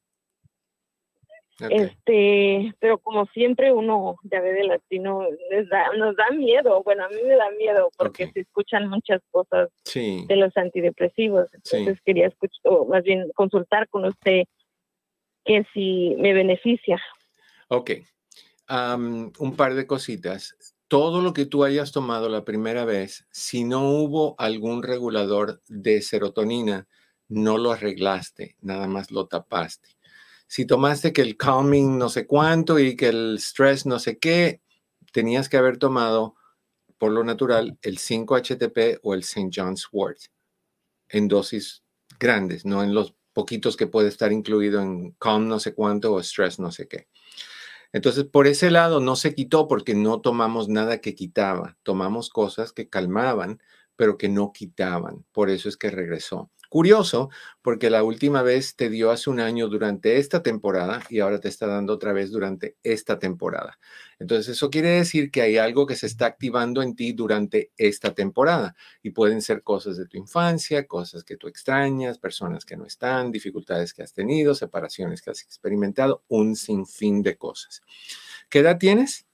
Este, pero como siempre uno ya ve de latino, les da, nos da miedo, bueno, a mí me da miedo porque se escuchan muchas cosas Sí. de los antidepresivos, Sí. entonces quería escuchar, o más bien consultar con usted que si me beneficia. Ok. Am, un par de cositas. Todo lo que tú hayas tomado la primera vez, si no hubo algún regulador de serotonina, no lo arreglaste, nada más lo tapaste. Si tomaste que el calming no sé cuánto y que el stress no sé qué, tenías que haber tomado, por lo natural, el 5-HTP o el St. John's Wort en dosis grandes, no en los poquitos que puede estar incluido en calm no sé cuánto o stress no sé qué. Entonces, por ese lado no se quitó porque no tomamos nada que quitaba. Tomamos cosas que calmaban, pero que no quitaban. Por eso es que regresó. Curioso, porque la última vez te dio hace un año durante esta temporada y ahora te está dando otra vez durante esta temporada. Entonces, eso quiere decir que hay algo que se está activando en ti durante esta temporada y pueden ser cosas de tu infancia, cosas que tú extrañas, personas que no están, dificultades que has tenido, separaciones que has experimentado, un sinfín de cosas. ¿Qué edad tienes?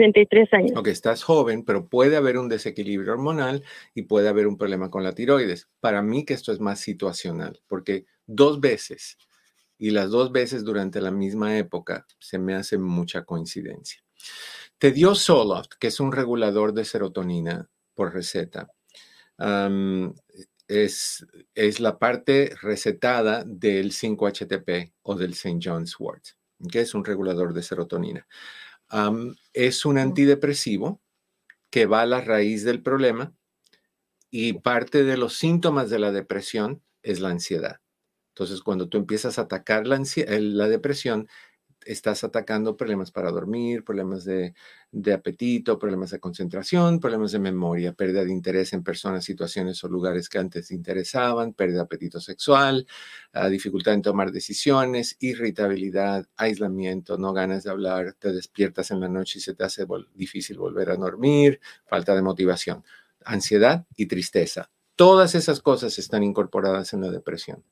33 años. Ok, estás joven, pero puede haber un desequilibrio hormonal y puede haber un problema con la tiroides. Para mí que esto es más situacional, porque dos veces y las dos veces durante la misma época se me hace mucha coincidencia. Te dio Zoloft, que es un regulador de serotonina por receta. Am, es, es la parte recetada del 5-HTP o del St. John's Wort, que es un regulador de serotonina. Es un antidepresivo que va a la raíz del problema y parte de los síntomas de la depresión es la ansiedad. Entonces, cuando tú empiezas a atacar la depresión, estás atacando problemas para dormir, problemas de, apetito, problemas de concentración, problemas de memoria, pérdida de interés en personas, situaciones o lugares que antes te interesaban, pérdida de apetito sexual, ah, dificultad en tomar decisiones, irritabilidad, aislamiento, no ganas de hablar, te despiertas en la noche y se te hace difícil volver a dormir, falta de motivación, ansiedad y tristeza. Todas esas cosas están incorporadas en la depresión.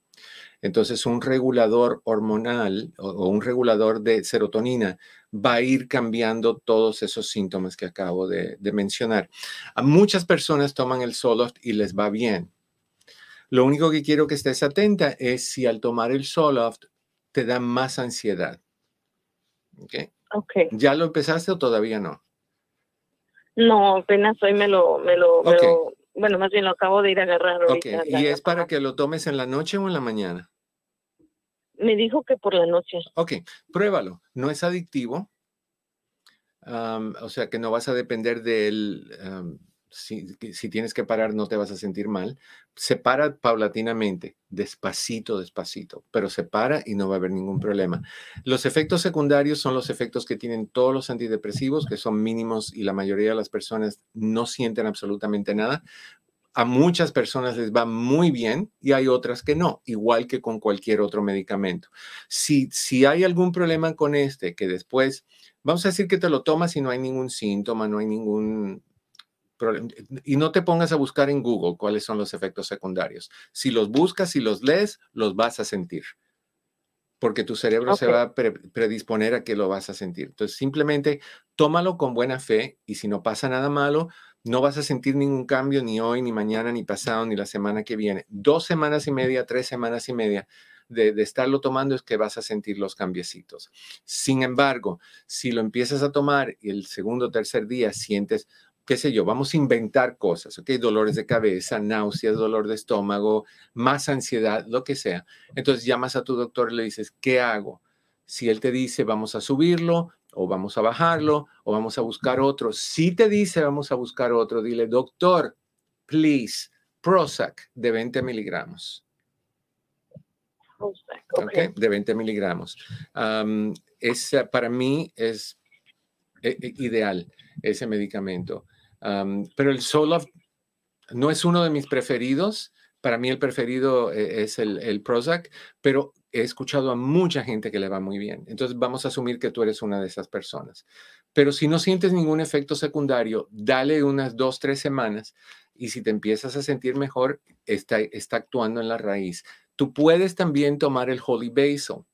Entonces, un regulador hormonal o, un regulador de serotonina va a ir cambiando todos esos síntomas que acabo de, de mencionar. A muchas personas toman el Zoloft y les va bien. Lo único que quiero que estés atenta es si al tomar el Zoloft te da más ansiedad. ¿Ok? Ok. ¿Ya lo empezaste o todavía no? No, apenas hoy me lo, me lo, me Ok. lo- bueno, más bien lo acabo de ir a agarrar Ok, ahorita. la- ¿y es para que lo tomes en la noche o en la mañana? Me dijo que por la noche. Ok, pruébalo. No es adictivo. o sea que no vas a depender del... am, si, si tienes que parar, no te vas a sentir mal. Se para paulatinamente, despacito, despacito, pero se para y no va a haber ningún problema. Los efectos secundarios son los efectos que tienen todos los antidepresivos, que son mínimos y la mayoría de las personas no sienten absolutamente nada. A muchas personas les va muy bien y hay otras que no, igual que con cualquier otro medicamento. Si, si hay algún problema con este, que después, vamos a decir que te lo tomas y no hay ningún síntoma, no hay ningún y no te pongas a buscar en Google cuáles son los efectos secundarios. Si los buscas y los lees, los vas a sentir. porque tu cerebro se va a predisponer a que lo vas a sentir. Entonces, simplemente tómalo con buena fe y si no pasa nada malo, no vas a sentir ningún cambio ni hoy, ni mañana, ni pasado, ni la semana que viene. Dos semanas y media, tres semanas y media de, estarlo tomando es que vas a sentir los cambiecitos. Sin embargo, si lo empiezas a tomar y el segundo o tercer día sientes qué sé yo, vamos a inventar cosas, ¿ok? Dolores de cabeza, náuseas, dolor de estómago, más ansiedad, lo que sea. Entonces llamas a tu doctor y le dices, ¿qué hago? Si él te dice, vamos a subirlo, o vamos a bajarlo, o vamos a buscar otro. Si te dice, vamos a buscar otro, dile, doctor, please, Prozac de 20 miligramos. Okay. de 20 miligramos. para mí es eh, eh, ideal ese medicamento pero el Zoloft no es uno de mis preferidos. Para mí el preferido eh, es el, Prozac, pero he escuchado a mucha gente que le va muy bien. Entonces vamos a asumir que tú eres una de esas personas. Pero si no sientes ningún efecto secundario, dale unas dos, tres semanas y si te empiezas a sentir mejor, está, está actuando en la raíz. Tú puedes también tomar el Holy Basil.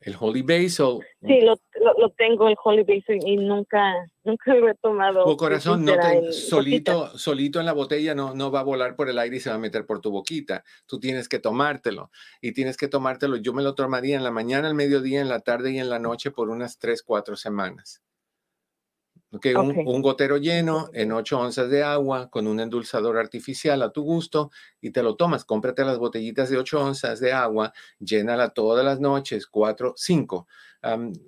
El Holy Basil. Sí, lo, lo, tengo el Holy Basil y nunca, nunca lo he tomado. Tu corazón no te, solito, solito en la botella no, no va a volar por el aire y se va a meter por tu boquita. Tú tienes que tomártelo y tienes que tomártelo. Yo me lo tomaría en la mañana, al mediodía, en la tarde y en la noche por unas tres, cuatro semanas. Okay, Un, gotero lleno en 8 onzas de agua con un endulzador artificial a tu gusto y te lo tomas. Cómprate las botellitas de 8 onzas de agua, llénala todas las noches, 4, 5,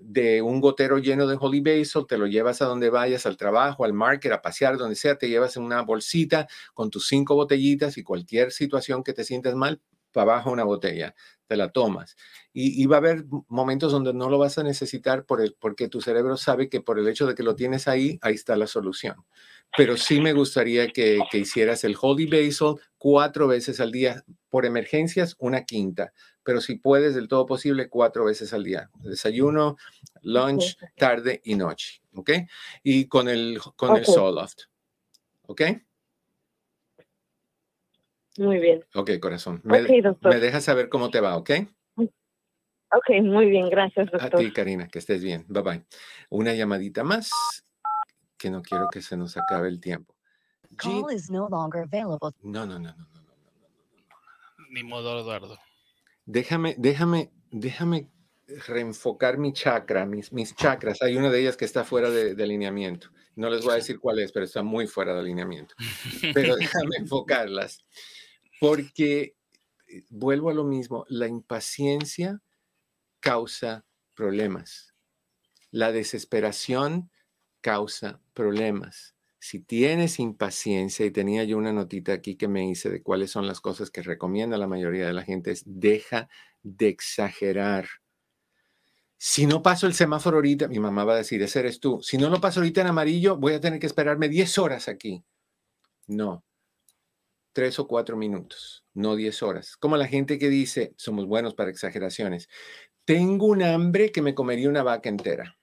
de un gotero lleno de holy basil, te lo llevas a donde vayas, al trabajo, al market, a pasear, donde sea, te llevas en una bolsita con tus cinco botellitas y cualquier situación que te sientas mal, para abajo una botella, te la tomas. Y, va a haber momentos donde no lo vas a necesitar por el, porque tu cerebro sabe que por el hecho de que lo tienes ahí, ahí está la solución. Pero sí me gustaría que, que hicieras el Holy Basil cuatro veces al día, por emergencias, una quinta. Pero si puedes, del todo posible, cuatro veces al día. Desayuno, lunch, tarde y noche. ¿Ok? Y con el, con el Soloft. ¿Ok? Muy bien. Ok, corazón. Me, me dejas saber cómo te va, ¿ok? Ok, muy bien, gracias, doctor. A ti, Karina, que estés bien. Bye bye. Una llamadita más, que no quiero que se nos acabe el tiempo. no No, no, no, no, no, no, no, Ni modo, Eduardo. Déjame, déjame, déjame reenfocar mi chakra, mis, mis chakras. Hay una de ellas que está fuera de, de, alineamiento. No les voy a decir cuál es, pero está muy fuera de alineamiento. Pero déjame enfocarlas porque eh, vuelvo a lo mismo, la impaciencia causa problemas. La desesperación causa problemas. Si tienes impaciencia, y tenía yo una notita aquí que me hice de cuáles son las cosas que recomienda la mayoría de la gente, es deja de exagerar. Si no paso el semáforo ahorita, mi mamá va a decir, ese eres tú. Si no lo paso ahorita en amarillo, voy a tener que esperarme 10 horas aquí. No, tres o cuatro minutos, no diez horas. Como la gente que dice, somos buenos para exageraciones, tengo un hambre que me comería una vaca entera.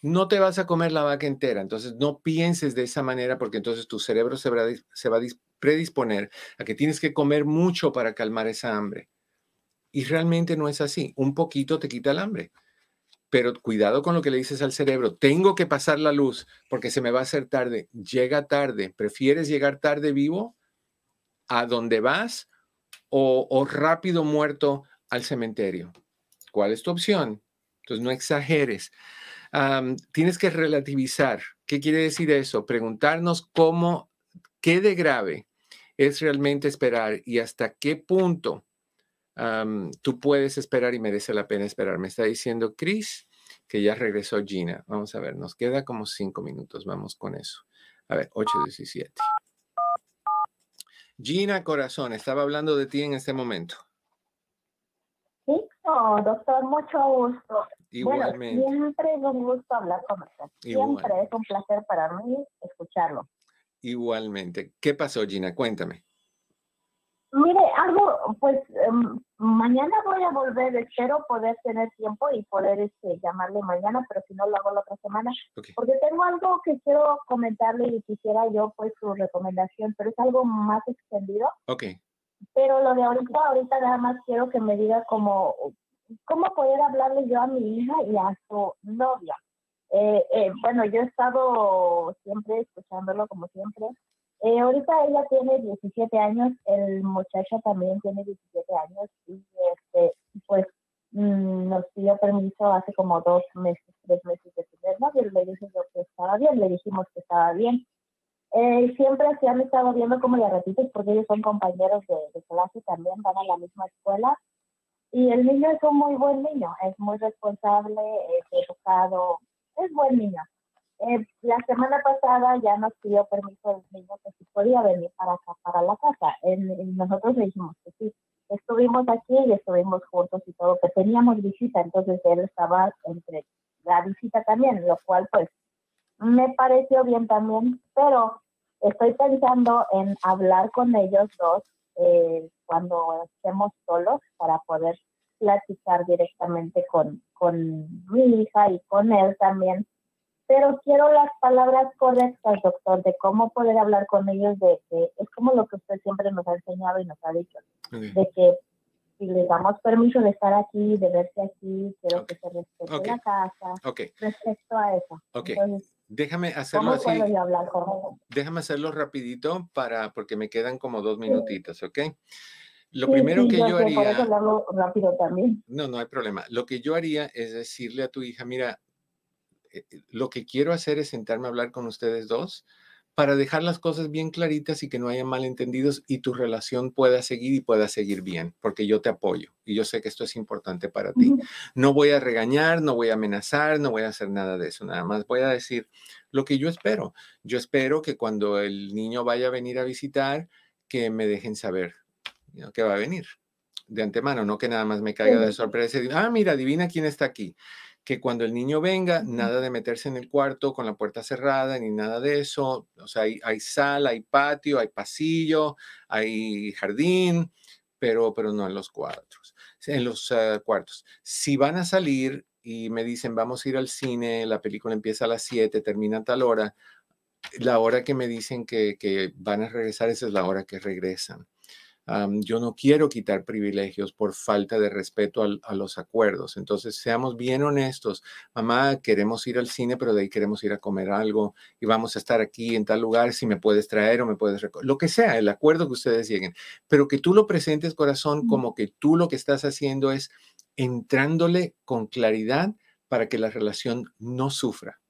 No te vas a comer la vaca entera, entonces no pienses de esa manera porque entonces tu cerebro se va, se va a predisponer a que tienes que comer mucho para calmar esa hambre. Y realmente no es así. Un poquito te quita el hambre. Pero cuidado con lo que le dices al cerebro. Tengo que pasar la luz porque se me va a hacer tarde. Llega tarde. ¿Prefieres llegar tarde vivo a dónde vas o, rápido muerto al cementerio. ¿Cuál es tu opción? Entonces, no exageres. tienes que relativizar. ¿Qué quiere decir eso? Preguntarnos cómo, qué de grave es realmente esperar y hasta qué punto tú puedes esperar y merece la pena esperar. Me está diciendo Chris que ya regresó Gina. Vamos a ver, nos queda como cinco minutos. Vamos con eso. A ver, 8.17. Gina Corazón, estaba hablando de ti en este momento. Sí, doctor, mucho gusto. Igualmente. Bueno, siempre es un gusto hablar con usted. Siempre es un placer para mí escucharlo. Igualmente. ¿Qué pasó, Gina? Cuéntame. Mire, algo, pues em, mañana voy a volver, espero poder tener tiempo y poder este, llamarle mañana, pero si no lo hago la otra semana, porque tengo algo que quiero comentarle y quisiera yo pues su recomendación, pero es algo más extendido. Ok. pero lo de ahorita, ahorita nada más quiero que me diga cómo, cómo poder hablarle yo a mi hija y a su novia. Eh, eh, bueno, yo he estado siempre escuchándolo como siempre. Eh, ahorita ella tiene 17 años, el muchacho también tiene 17 años y este, pues mm, nos pidió permiso hace como dos meses, tres meses de tener novio. Le dije que estaba bien, le dijimos que estaba bien. Eh, siempre se han estado viendo como de ratitos porque ellos son compañeros de, clase también, van a la misma escuela. Y el niño es un muy buen niño, es muy responsable, es educado, es buen niño. Eh, la semana pasada ya nos pidió permiso el niño que si podía venir para acá, para la casa. nosotros le dijimos que sí. Estuvimos aquí y estuvimos juntos y todo, que teníamos visita, entonces él estaba entre la visita también, lo cual pues me pareció bien también, pero estoy pensando en hablar con ellos dos eh, cuando estemos solos para poder platicar directamente con, con mi hija y con él también. Pero quiero las palabras correctas, doctor, de cómo poder hablar con ellos, de que es como lo que usted siempre nos ha enseñado y nos ha dicho, de que si les damos permiso de estar aquí, de verse aquí, quiero que se respete la casa, respecto a eso. Déjame hacerlo así. Déjame hacerlo rapidito para, porque me quedan como dos minutitos, ¿ok? Lo primero que yo, haría. rápido también. No, no hay problema. Lo que yo haría es decirle a tu hija, mira, lo que quiero hacer es sentarme a hablar con ustedes dos para dejar las cosas bien claritas y que no haya malentendidos y tu relación pueda seguir y pueda seguir bien, porque yo te apoyo y yo sé que esto es importante para ti. No voy a regañar, no voy a amenazar, no voy a hacer nada de eso, nada más voy a decir lo que yo espero. Yo espero que cuando el niño vaya a venir a visitar, que me dejen saber que va a venir de antemano, no que nada más me caiga de sorpresa y diga, ah, mira, adivina quién está aquí que cuando el niño venga, nada de meterse en el cuarto con la puerta cerrada ni nada de eso. O sea, hay, sala, hay patio, hay pasillo, hay jardín, pero, pero no en los cuartos. En los ah, cuartos. Si van a salir y me dicen, vamos a ir al cine, la película empieza a las 7, termina a tal hora, la hora que me dicen que, que van a regresar, esa es la hora que regresan yo no quiero quitar privilegios por falta de respeto a los acuerdos. Entonces, seamos bien honestos. Mamá, queremos ir al cine, pero de ahí queremos ir a comer algo y vamos a estar aquí en tal lugar. Si me puedes traer o me puedes lo que sea, el acuerdo que ustedes lleguen. Pero que tú lo presentes, corazón, como que tú lo que estás haciendo es entrándole con claridad para que la relación no sufra.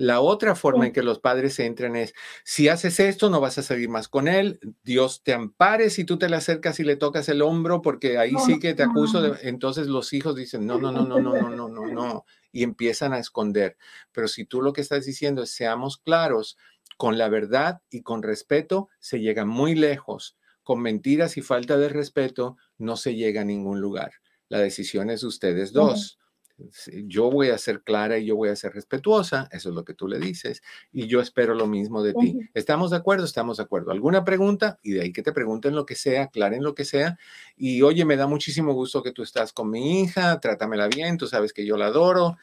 La otra forma en que los padres entran es, si haces esto, no vas a salir más con él, Dios te ampare si tú te le acercas y le tocas el hombro, porque ahí sí que te acuso. De... Entonces los hijos dicen, no, no, no, no, no, no, no, no, no, y empiezan a esconder. Pero si tú lo que estás diciendo es, seamos claros, con la verdad y con respeto, se llega muy lejos. Con mentiras y falta de respeto, no se llega a ningún lugar. La decisión es de ustedes dos yo voy a ser clara y yo voy a ser respetuosa, eso es lo que tú le dices, y yo espero lo mismo de ti. ¿Estamos de acuerdo? Estamos de acuerdo. ¿Alguna pregunta? Y de ahí que te pregunten lo que sea, aclaren lo que sea. Y oye, me da muchísimo gusto que tú estás con mi hija, trátamela bien, tú sabes que yo la adoro.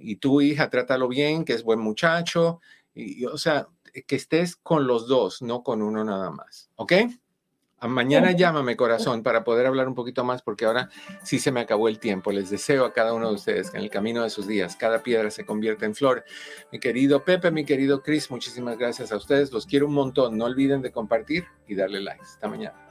y tu hija, trátalo bien, que es buen muchacho. Y, o sea, que estés con los dos, no con uno nada más. ¿Ok? Mañana llámame, corazón, para poder hablar un poquito más, porque ahora sí se me acabó el tiempo. Les deseo a cada uno de ustedes que en el camino de sus días cada piedra se convierta en flor. Mi querido Pepe, mi querido Chris, muchísimas gracias a ustedes. Los quiero un montón. No olviden de compartir y darle like. Hasta mañana.